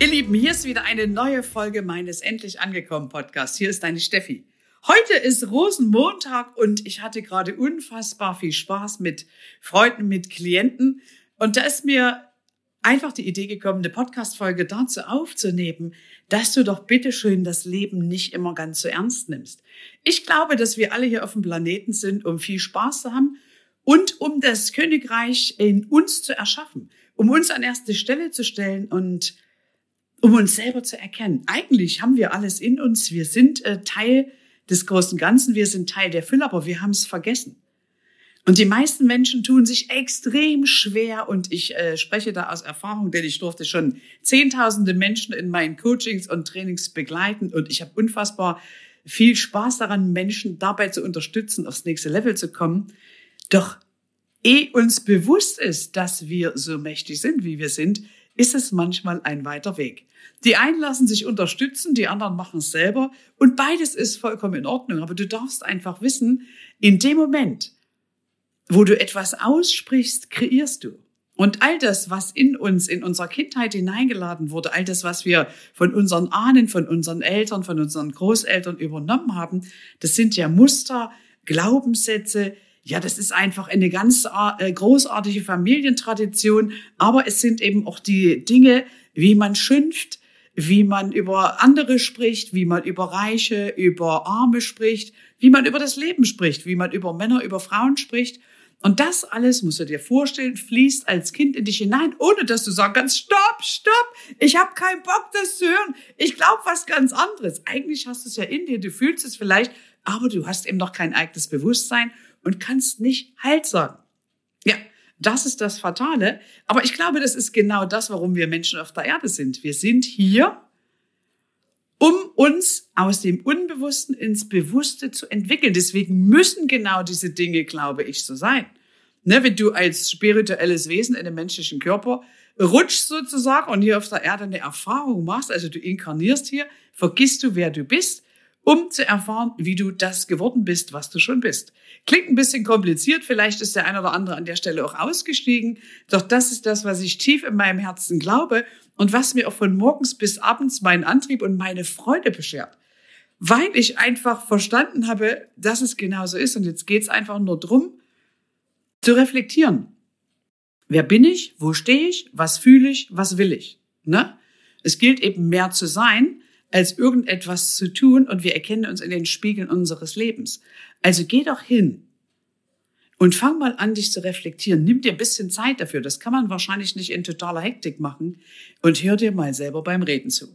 Ihr Lieben, hier ist wieder eine neue Folge meines Endlich angekommen Podcasts. Hier ist deine Steffi. Heute ist Rosenmontag und ich hatte gerade unfassbar viel Spaß mit Freunden, mit Klienten. Und da ist mir einfach die Idee gekommen, eine Podcast-Folge dazu aufzunehmen, dass du doch bitteschön das Leben nicht immer ganz so ernst nimmst. Ich glaube, dass wir alle hier auf dem Planeten sind, um viel Spaß zu haben und um das Königreich in uns zu erschaffen, um uns an erste Stelle zu stellen und um uns selber zu erkennen. Eigentlich haben wir alles in uns. Wir sind äh, Teil des großen Ganzen. Wir sind Teil der Fülle, aber wir haben es vergessen. Und die meisten Menschen tun sich extrem schwer und ich äh, spreche da aus Erfahrung, denn ich durfte schon zehntausende Menschen in meinen Coachings und Trainings begleiten und ich habe unfassbar viel Spaß daran, Menschen dabei zu unterstützen, aufs nächste Level zu kommen. Doch eh uns bewusst ist, dass wir so mächtig sind, wie wir sind, ist es manchmal ein weiter Weg. Die einen lassen sich unterstützen, die anderen machen es selber und beides ist vollkommen in Ordnung. Aber du darfst einfach wissen, in dem Moment, wo du etwas aussprichst, kreierst du. Und all das, was in uns, in unserer Kindheit hineingeladen wurde, all das, was wir von unseren Ahnen, von unseren Eltern, von unseren Großeltern übernommen haben, das sind ja Muster, Glaubenssätze, ja, das ist einfach eine ganz äh, großartige Familientradition, aber es sind eben auch die Dinge, wie man schimpft, wie man über andere spricht, wie man über Reiche, über Arme spricht, wie man über das Leben spricht, wie man über Männer, über Frauen spricht. Und das alles, musst du dir vorstellen, fließt als Kind in dich hinein, ohne dass du sagen kannst, stopp, stopp, ich habe keinen Bock, das zu hören. Ich glaube was ganz anderes. Eigentlich hast du es ja in dir, du fühlst es vielleicht, aber du hast eben noch kein eigenes Bewusstsein und kannst nicht Halt sagen. Ja, das ist das Fatale. Aber ich glaube, das ist genau das, warum wir Menschen auf der Erde sind. Wir sind hier, um uns aus dem Unbewussten ins Bewusste zu entwickeln. Deswegen müssen genau diese Dinge, glaube ich, so sein. Ne, wenn du als spirituelles Wesen in einem menschlichen Körper rutschst sozusagen und hier auf der Erde eine Erfahrung machst, also du inkarnierst hier, vergisst du, wer du bist, um zu erfahren, wie du das geworden bist, was du schon bist. Klingt ein bisschen kompliziert, vielleicht ist der eine oder andere an der Stelle auch ausgestiegen, doch das ist das, was ich tief in meinem Herzen glaube und was mir auch von morgens bis abends meinen Antrieb und meine Freude beschert. Weil ich einfach verstanden habe, dass es genauso ist. Und jetzt geht es einfach nur drum, zu reflektieren. Wer bin ich? Wo stehe ich? Was fühle ich? Was will ich? Ne? Es gilt eben mehr zu sein, als irgendetwas zu tun und wir erkennen uns in den Spiegeln unseres Lebens. Also geh doch hin und fang mal an, dich zu reflektieren. Nimm dir ein bisschen Zeit dafür. Das kann man wahrscheinlich nicht in totaler Hektik machen. Und hör dir mal selber beim Reden zu.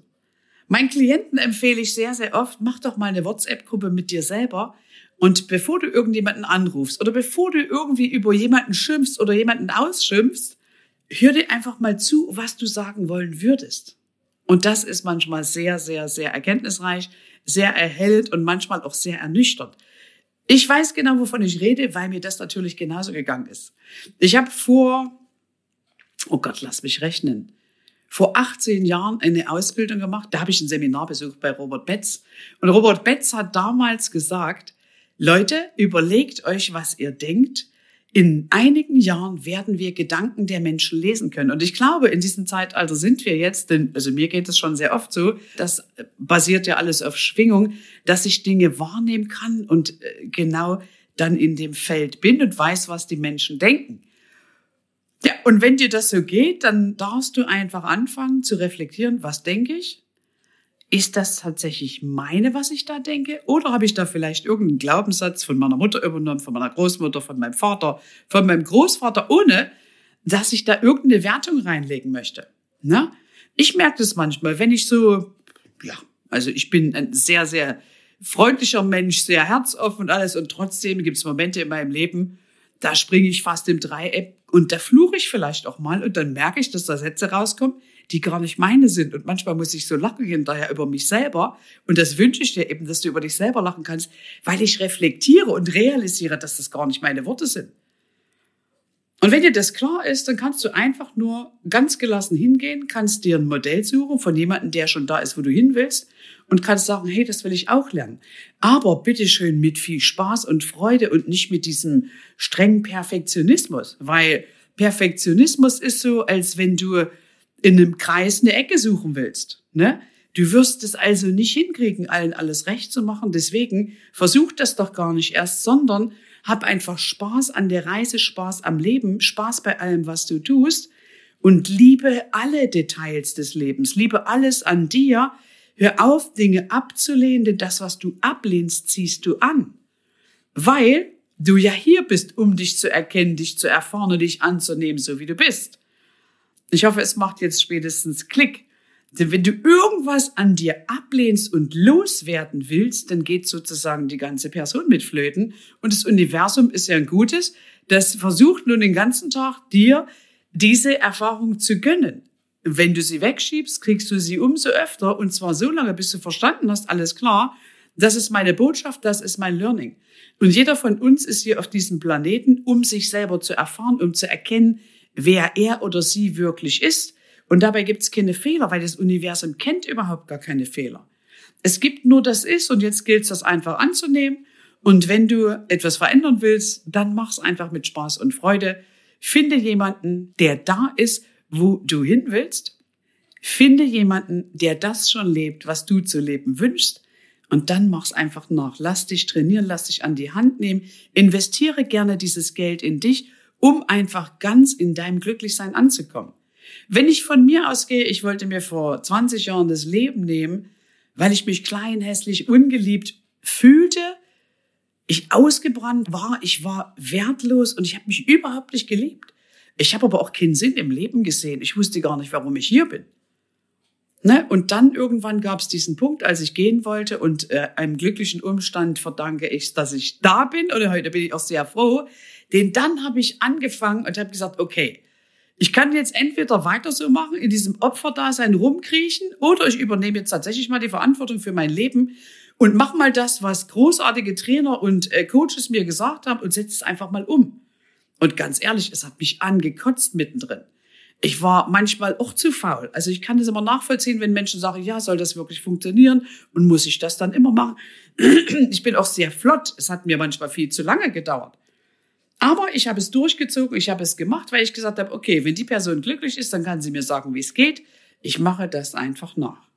Meinen Klienten empfehle ich sehr, sehr oft, mach doch mal eine WhatsApp-Gruppe mit dir selber. Und bevor du irgendjemanden anrufst oder bevor du irgendwie über jemanden schimpfst oder jemanden ausschimpfst, hör dir einfach mal zu, was du sagen wollen würdest. Und das ist manchmal sehr, sehr, sehr erkenntnisreich, sehr erhellt und manchmal auch sehr ernüchternd. Ich weiß genau, wovon ich rede, weil mir das natürlich genauso gegangen ist. Ich habe vor, oh Gott, lass mich rechnen, vor 18 Jahren eine Ausbildung gemacht. Da habe ich ein Seminar besucht bei Robert Betz. Und Robert Betz hat damals gesagt, Leute, überlegt euch, was ihr denkt in einigen Jahren werden wir Gedanken der Menschen lesen können. Und ich glaube, in diesem Zeitalter sind wir jetzt, denn, also mir geht es schon sehr oft so, das basiert ja alles auf Schwingung, dass ich Dinge wahrnehmen kann und äh, genau dann in dem Feld bin und weiß, was die Menschen denken. Ja, und wenn dir das so geht, dann darfst du einfach anfangen zu reflektieren, was denke ich? Ist das tatsächlich meine, was ich da denke? Oder habe ich da vielleicht irgendeinen Glaubenssatz von meiner Mutter übernommen, von meiner Großmutter, von meinem Vater, von meinem Großvater, ohne dass ich da irgendeine Wertung reinlegen möchte? Ne? Ich merke das manchmal, wenn ich so, ja, also ich bin ein sehr, sehr freundlicher Mensch, sehr herzoffen und alles und trotzdem gibt es Momente in meinem Leben, da springe ich fast im Dreieck und da fluche ich vielleicht auch mal und dann merke ich, dass da Sätze rauskommen, die gar nicht meine sind. Und manchmal muss ich so lachen hinterher über mich selber. Und das wünsche ich dir eben, dass du über dich selber lachen kannst, weil ich reflektiere und realisiere, dass das gar nicht meine Worte sind. Und wenn dir das klar ist, dann kannst du einfach nur ganz gelassen hingehen, kannst dir ein Modell suchen von jemandem, der schon da ist, wo du hin willst und kannst sagen, hey, das will ich auch lernen. Aber bitteschön mit viel Spaß und Freude und nicht mit diesem strengen Perfektionismus, weil Perfektionismus ist so, als wenn du in einem Kreis eine Ecke suchen willst. Ne? Du wirst es also nicht hinkriegen, allen alles recht zu machen. Deswegen versuch das doch gar nicht erst, sondern hab einfach Spaß an der Reise, Spaß am Leben, Spaß bei allem, was du tust und liebe alle Details des Lebens, liebe alles an dir. Hör auf, Dinge abzulehnen, denn das, was du ablehnst, ziehst du an. Weil du ja hier bist, um dich zu erkennen, dich zu erfahren und dich anzunehmen, so wie du bist. Ich hoffe, es macht jetzt spätestens Klick. Denn wenn du irgendwas an dir ablehnst und loswerden willst, dann geht sozusagen die ganze Person mit flöten. Und das Universum ist ja ein gutes, das versucht nun den ganzen Tag dir diese Erfahrung zu gönnen. Wenn du sie wegschiebst, kriegst du sie umso öfter und zwar so lange, bis du verstanden hast, alles klar, das ist meine Botschaft, das ist mein Learning. Und jeder von uns ist hier auf diesem Planeten, um sich selber zu erfahren, um zu erkennen, wer er oder sie wirklich ist. Und dabei gibt es keine Fehler, weil das Universum kennt überhaupt gar keine Fehler. Es gibt nur das Ist und jetzt gilt es, das einfach anzunehmen. Und wenn du etwas verändern willst, dann mach's einfach mit Spaß und Freude. Finde jemanden, der da ist, wo du hin willst. Finde jemanden, der das schon lebt, was du zu leben wünschst. Und dann mach's einfach nach. Lass dich trainieren, lass dich an die Hand nehmen. Investiere gerne dieses Geld in dich um einfach ganz in deinem Glücklichsein anzukommen. Wenn ich von mir ausgehe, ich wollte mir vor 20 Jahren das Leben nehmen, weil ich mich klein, hässlich, ungeliebt fühlte, ich ausgebrannt war, ich war wertlos und ich habe mich überhaupt nicht geliebt. Ich habe aber auch keinen Sinn im Leben gesehen. Ich wusste gar nicht, warum ich hier bin. Ne? Und dann irgendwann gab es diesen Punkt, als ich gehen wollte und äh, einem glücklichen Umstand verdanke ich, dass ich da bin. Und heute bin ich auch sehr froh, denn dann habe ich angefangen und habe gesagt, okay, ich kann jetzt entweder weiter so machen, in diesem Opferdasein rumkriechen, oder ich übernehme jetzt tatsächlich mal die Verantwortung für mein Leben und mach mal das, was großartige Trainer und äh, Coaches mir gesagt haben und setze es einfach mal um. Und ganz ehrlich, es hat mich angekotzt mittendrin. Ich war manchmal auch zu faul. Also ich kann das immer nachvollziehen, wenn Menschen sagen, ja, soll das wirklich funktionieren und muss ich das dann immer machen? Ich bin auch sehr flott. Es hat mir manchmal viel zu lange gedauert. Aber ich habe es durchgezogen, ich habe es gemacht, weil ich gesagt habe, okay, wenn die Person glücklich ist, dann kann sie mir sagen, wie es geht. Ich mache das einfach nach.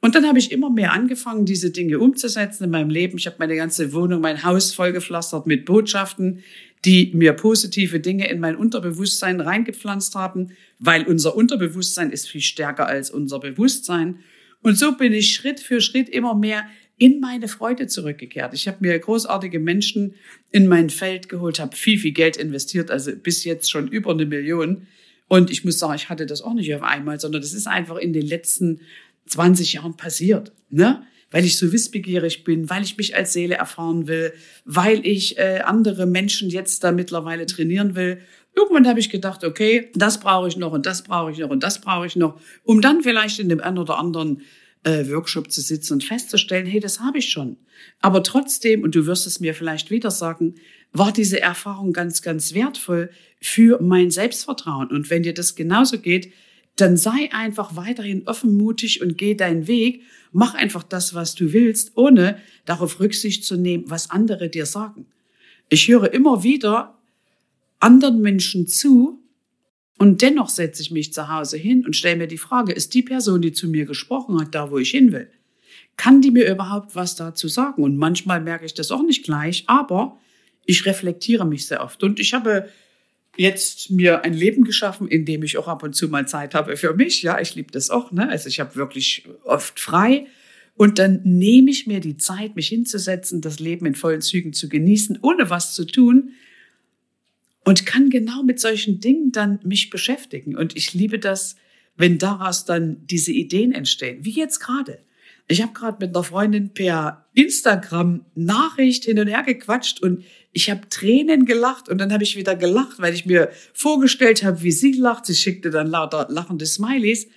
Und dann habe ich immer mehr angefangen, diese Dinge umzusetzen in meinem Leben. Ich habe meine ganze Wohnung, mein Haus vollgepflastert mit Botschaften, die mir positive Dinge in mein Unterbewusstsein reingepflanzt haben, weil unser Unterbewusstsein ist viel stärker als unser Bewusstsein. Und so bin ich Schritt für Schritt immer mehr in meine Freude zurückgekehrt. Ich habe mir großartige Menschen in mein Feld geholt, habe viel, viel Geld investiert, also bis jetzt schon über eine Million. Und ich muss sagen, ich hatte das auch nicht auf einmal, sondern das ist einfach in den letzten 20 Jahren passiert. Ne? Weil ich so wissbegierig bin, weil ich mich als Seele erfahren will, weil ich äh, andere Menschen jetzt da mittlerweile trainieren will. Irgendwann habe ich gedacht, okay, das brauche ich noch und das brauche ich noch und das brauche ich noch, um dann vielleicht in dem einen oder anderen äh, Workshop zu sitzen und festzustellen, hey, das habe ich schon. Aber trotzdem, und du wirst es mir vielleicht wieder sagen, war diese Erfahrung ganz, ganz wertvoll für mein Selbstvertrauen. Und wenn dir das genauso geht, dann sei einfach weiterhin offenmutig und geh deinen Weg. Mach einfach das, was du willst, ohne darauf Rücksicht zu nehmen, was andere dir sagen. Ich höre immer wieder anderen Menschen zu, und dennoch setze ich mich zu Hause hin und stelle mir die Frage, ist die Person, die zu mir gesprochen hat, da, wo ich hin will? Kann die mir überhaupt was dazu sagen? Und manchmal merke ich das auch nicht gleich, aber ich reflektiere mich sehr oft. Und ich habe jetzt mir ein Leben geschaffen, in dem ich auch ab und zu mal Zeit habe für mich. Ja, ich liebe das auch. Ne? Also ich habe wirklich oft frei. Und dann nehme ich mir die Zeit, mich hinzusetzen, das Leben in vollen Zügen zu genießen, ohne was zu tun. Und kann genau mit solchen Dingen dann mich beschäftigen. Und ich liebe das, wenn daraus dann diese Ideen entstehen. Wie jetzt gerade. Ich habe gerade mit einer Freundin per Instagram Nachricht hin und her gequatscht und ich habe Tränen gelacht und dann habe ich wieder gelacht, weil ich mir vorgestellt habe, wie sie lacht. Sie schickte dann lauter lachende Smileys.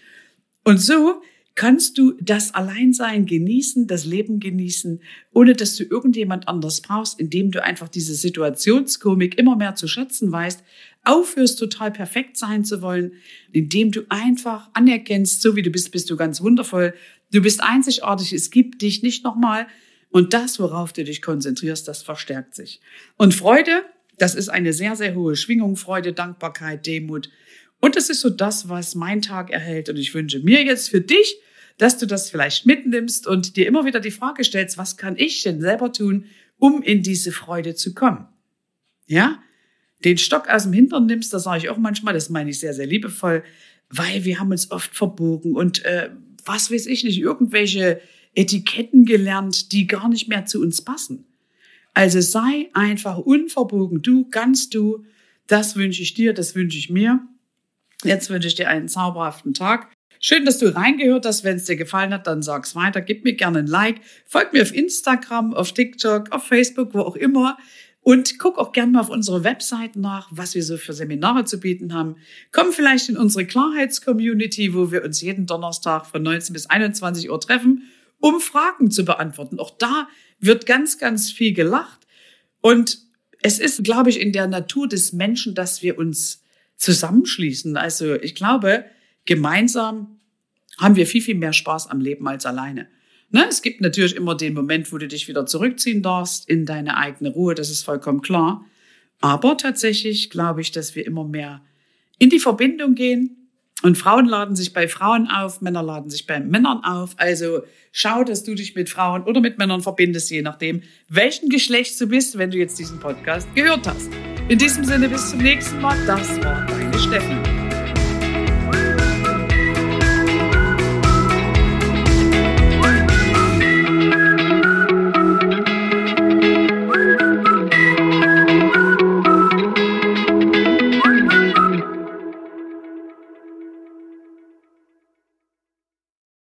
Und so kannst du das Alleinsein genießen, das Leben genießen, ohne dass du irgendjemand anders brauchst, indem du einfach diese Situationskomik immer mehr zu schätzen weißt, aufhörst total perfekt sein zu wollen, indem du einfach anerkennst, so wie du bist, bist du ganz wundervoll, du bist einzigartig, es gibt dich nicht nochmal und das, worauf du dich konzentrierst, das verstärkt sich. Und Freude, das ist eine sehr, sehr hohe Schwingung, Freude, Dankbarkeit, Demut. Und das ist so das, was mein Tag erhält. Und ich wünsche mir jetzt für dich, dass du das vielleicht mitnimmst und dir immer wieder die Frage stellst, was kann ich denn selber tun, um in diese Freude zu kommen? Ja? Den Stock aus dem Hintern nimmst, das sage ich auch manchmal, das meine ich sehr, sehr liebevoll, weil wir haben uns oft verbogen und äh, was weiß ich nicht, irgendwelche Etiketten gelernt, die gar nicht mehr zu uns passen. Also sei einfach unverbogen, du, ganz du. Das wünsche ich dir, das wünsche ich mir. Jetzt wünsche ich dir einen zauberhaften Tag. Schön, dass du reingehört hast. Wenn es dir gefallen hat, dann sag's weiter. Gib mir gerne ein Like. Folg mir auf Instagram, auf TikTok, auf Facebook, wo auch immer. Und guck auch gerne mal auf unsere Website nach, was wir so für Seminare zu bieten haben. Komm vielleicht in unsere Klarheitscommunity, wo wir uns jeden Donnerstag von 19 bis 21 Uhr treffen um Fragen zu beantworten. Auch da wird ganz, ganz viel gelacht. Und es ist, glaube ich, in der Natur des Menschen, dass wir uns zusammenschließen. Also ich glaube, gemeinsam haben wir viel, viel mehr Spaß am Leben als alleine. Ne? Es gibt natürlich immer den Moment, wo du dich wieder zurückziehen darfst in deine eigene Ruhe, das ist vollkommen klar. Aber tatsächlich glaube ich, dass wir immer mehr in die Verbindung gehen, und Frauen laden sich bei Frauen auf, Männer laden sich bei Männern auf. Also schau, dass du dich mit Frauen oder mit Männern verbindest, je nachdem, welchen Geschlechts du bist, wenn du jetzt diesen Podcast gehört hast. In diesem Sinne, bis zum nächsten Mal. Das war deine Steffi.